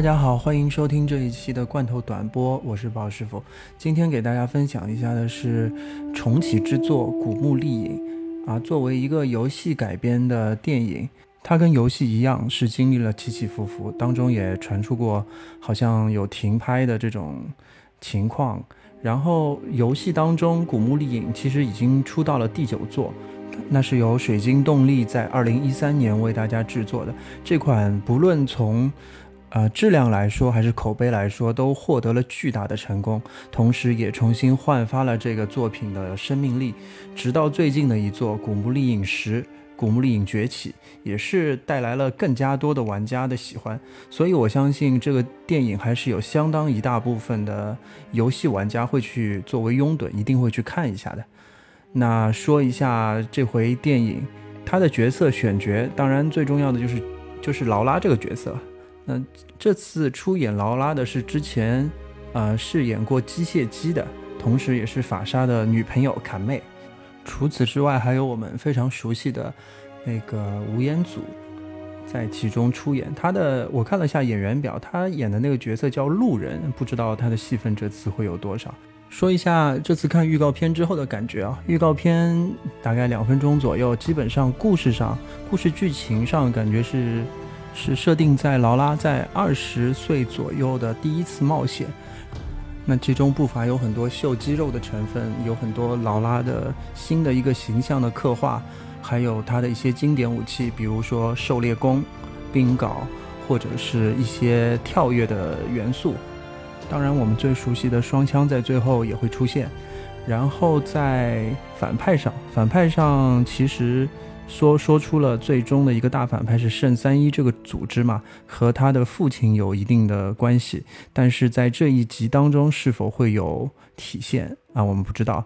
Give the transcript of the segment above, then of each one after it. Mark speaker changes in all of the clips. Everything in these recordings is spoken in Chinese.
Speaker 1: 大家好，欢迎收听这一期的罐头短播，我是鲍师傅。今天给大家分享一下的是重启之作《古墓丽影》啊，作为一个游戏改编的电影，它跟游戏一样是经历了起起伏伏，当中也传出过好像有停拍的这种情况。然后游戏当中，《古墓丽影》其实已经出到了第九座。那是由水晶动力在二零一三年为大家制作的这款，不论从呃质量来说还是口碑来说，都获得了巨大的成功，同时也重新焕发了这个作品的生命力。直到最近的一座《古墓丽影十》《古墓丽影崛起》，也是带来了更加多的玩家的喜欢。所以我相信这个电影还是有相当一大部分的游戏玩家会去作为拥趸，一定会去看一下的。那说一下这回电影，他的角色选角，当然最重要的就是就是劳拉这个角色。那这次出演劳拉的是之前，呃饰演过机械姬的，同时也是法莎的女朋友坎妹。除此之外，还有我们非常熟悉的那个吴彦祖在其中出演。他的我看了一下演员表，他演的那个角色叫路人，不知道他的戏份这次会有多少。说一下这次看预告片之后的感觉啊，预告片大概两分钟左右，基本上故事上、故事剧情上感觉是是设定在劳拉在二十岁左右的第一次冒险，那其中不乏有很多秀肌肉的成分，有很多劳拉的新的一个形象的刻画，还有她的一些经典武器，比如说狩猎弓、冰镐，或者是一些跳跃的元素。当然，我们最熟悉的双枪在最后也会出现。然后在反派上，反派上其实说说出了最终的一个大反派是圣三一这个组织嘛，和他的父亲有一定的关系。但是在这一集当中是否会有体现啊？我们不知道。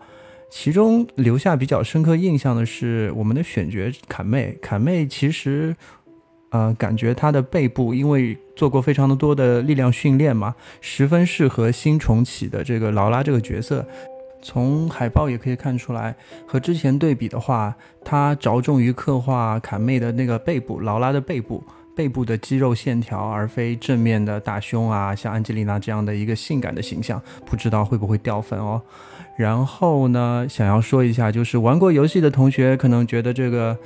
Speaker 1: 其中留下比较深刻印象的是我们的选角坎妹，坎妹其实。呃，感觉她的背部因为做过非常的多的力量训练嘛，十分适合新重启的这个劳拉这个角色。从海报也可以看出来，和之前对比的话，他着重于刻画坎妹的那个背部，劳拉的背部，背部的肌肉线条，而非正面的大胸啊，像安吉丽娜这样的一个性感的形象，不知道会不会掉粉哦。然后呢，想要说一下，就是玩过游戏的同学可能觉得这个。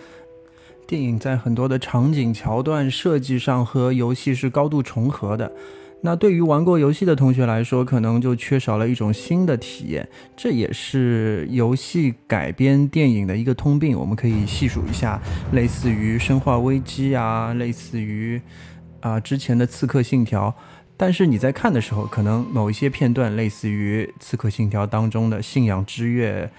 Speaker 1: 电影在很多的场景桥段设计上和游戏是高度重合的，那对于玩过游戏的同学来说，可能就缺少了一种新的体验。这也是游戏改编电影的一个通病。我们可以细数一下，类似于《生化危机》啊，类似于啊之前的《刺客信条》，但是你在看的时候，可能某一些片段，类似于《刺客信条》当中的信仰之月。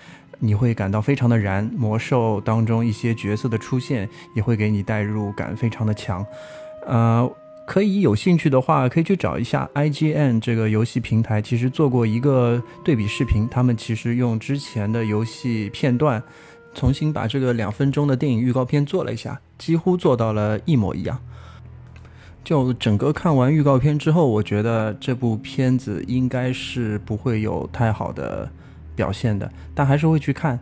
Speaker 1: 你会感到非常的燃，魔兽当中一些角色的出现也会给你代入感非常的强，呃，可以有兴趣的话可以去找一下 IGN 这个游戏平台，其实做过一个对比视频，他们其实用之前的游戏片段，重新把这个两分钟的电影预告片做了一下，几乎做到了一模一样。就整个看完预告片之后，我觉得这部片子应该是不会有太好的。表现的，但还是会去看。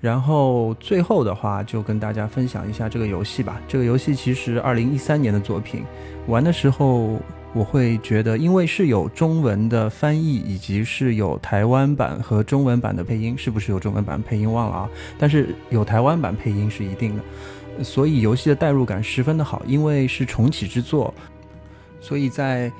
Speaker 1: 然后最后的话，就跟大家分享一下这个游戏吧。这个游戏其实二零一三年的作品，玩的时候我会觉得，因为是有中文的翻译，以及是有台湾版和中文版的配音，是不是有中文版配音忘了啊？但是有台湾版配音是一定的，所以游戏的代入感十分的好。因为是重启之作，所以在。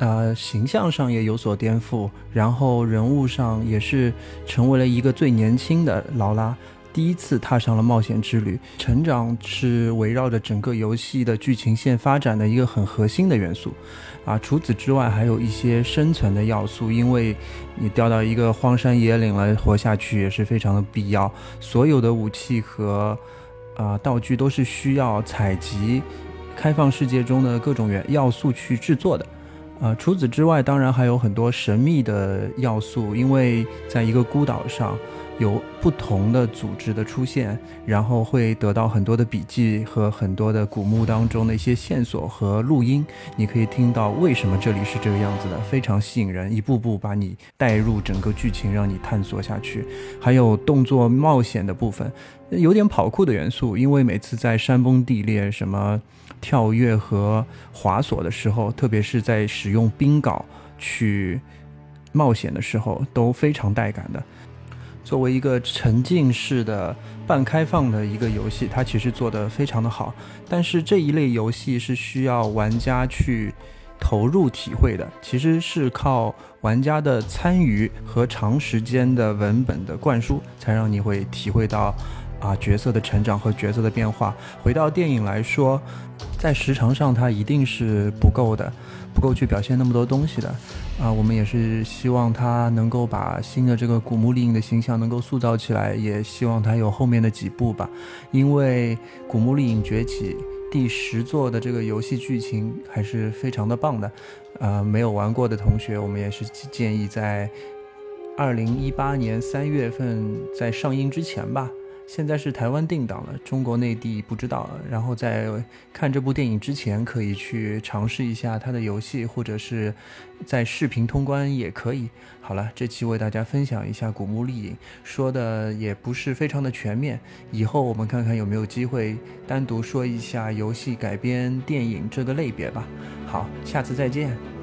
Speaker 1: 呃，形象上也有所颠覆，然后人物上也是成为了一个最年轻的劳拉，第一次踏上了冒险之旅。成长是围绕着整个游戏的剧情线发展的一个很核心的元素。啊，除此之外，还有一些生存的要素，因为你掉到一个荒山野岭了，活下去也是非常的必要。所有的武器和啊道具都是需要采集开放世界中的各种元要素去制作的。呃，除此之外，当然还有很多神秘的要素，因为在一个孤岛上，有不同的组织的出现，然后会得到很多的笔记和很多的古墓当中的一些线索和录音，你可以听到为什么这里是这个样子的，非常吸引人，一步步把你带入整个剧情，让你探索下去。还有动作冒险的部分，有点跑酷的元素，因为每次在山崩地裂、什么跳跃和滑索的时候，特别是在使用冰镐去冒险的时候，都非常带感的。作为一个沉浸式的半开放的一个游戏，它其实做得非常的好。但是这一类游戏是需要玩家去投入体会的，其实是靠玩家的参与和长时间的文本的灌输，才让你会体会到啊角色的成长和角色的变化。回到电影来说，在时长上它一定是不够的。不够去表现那么多东西的，啊，我们也是希望他能够把新的这个古墓丽影的形象能够塑造起来，也希望他有后面的几部吧。因为古墓丽影崛起第十座的这个游戏剧情还是非常的棒的，呃，没有玩过的同学，我们也是建议在二零一八年三月份在上映之前吧。现在是台湾定档了，中国内地不知道。然后在看这部电影之前，可以去尝试一下它的游戏，或者是在视频通关也可以。好了，这期为大家分享一下《古墓丽影》，说的也不是非常的全面。以后我们看看有没有机会单独说一下游戏改编电影这个类别吧。好，下次再见。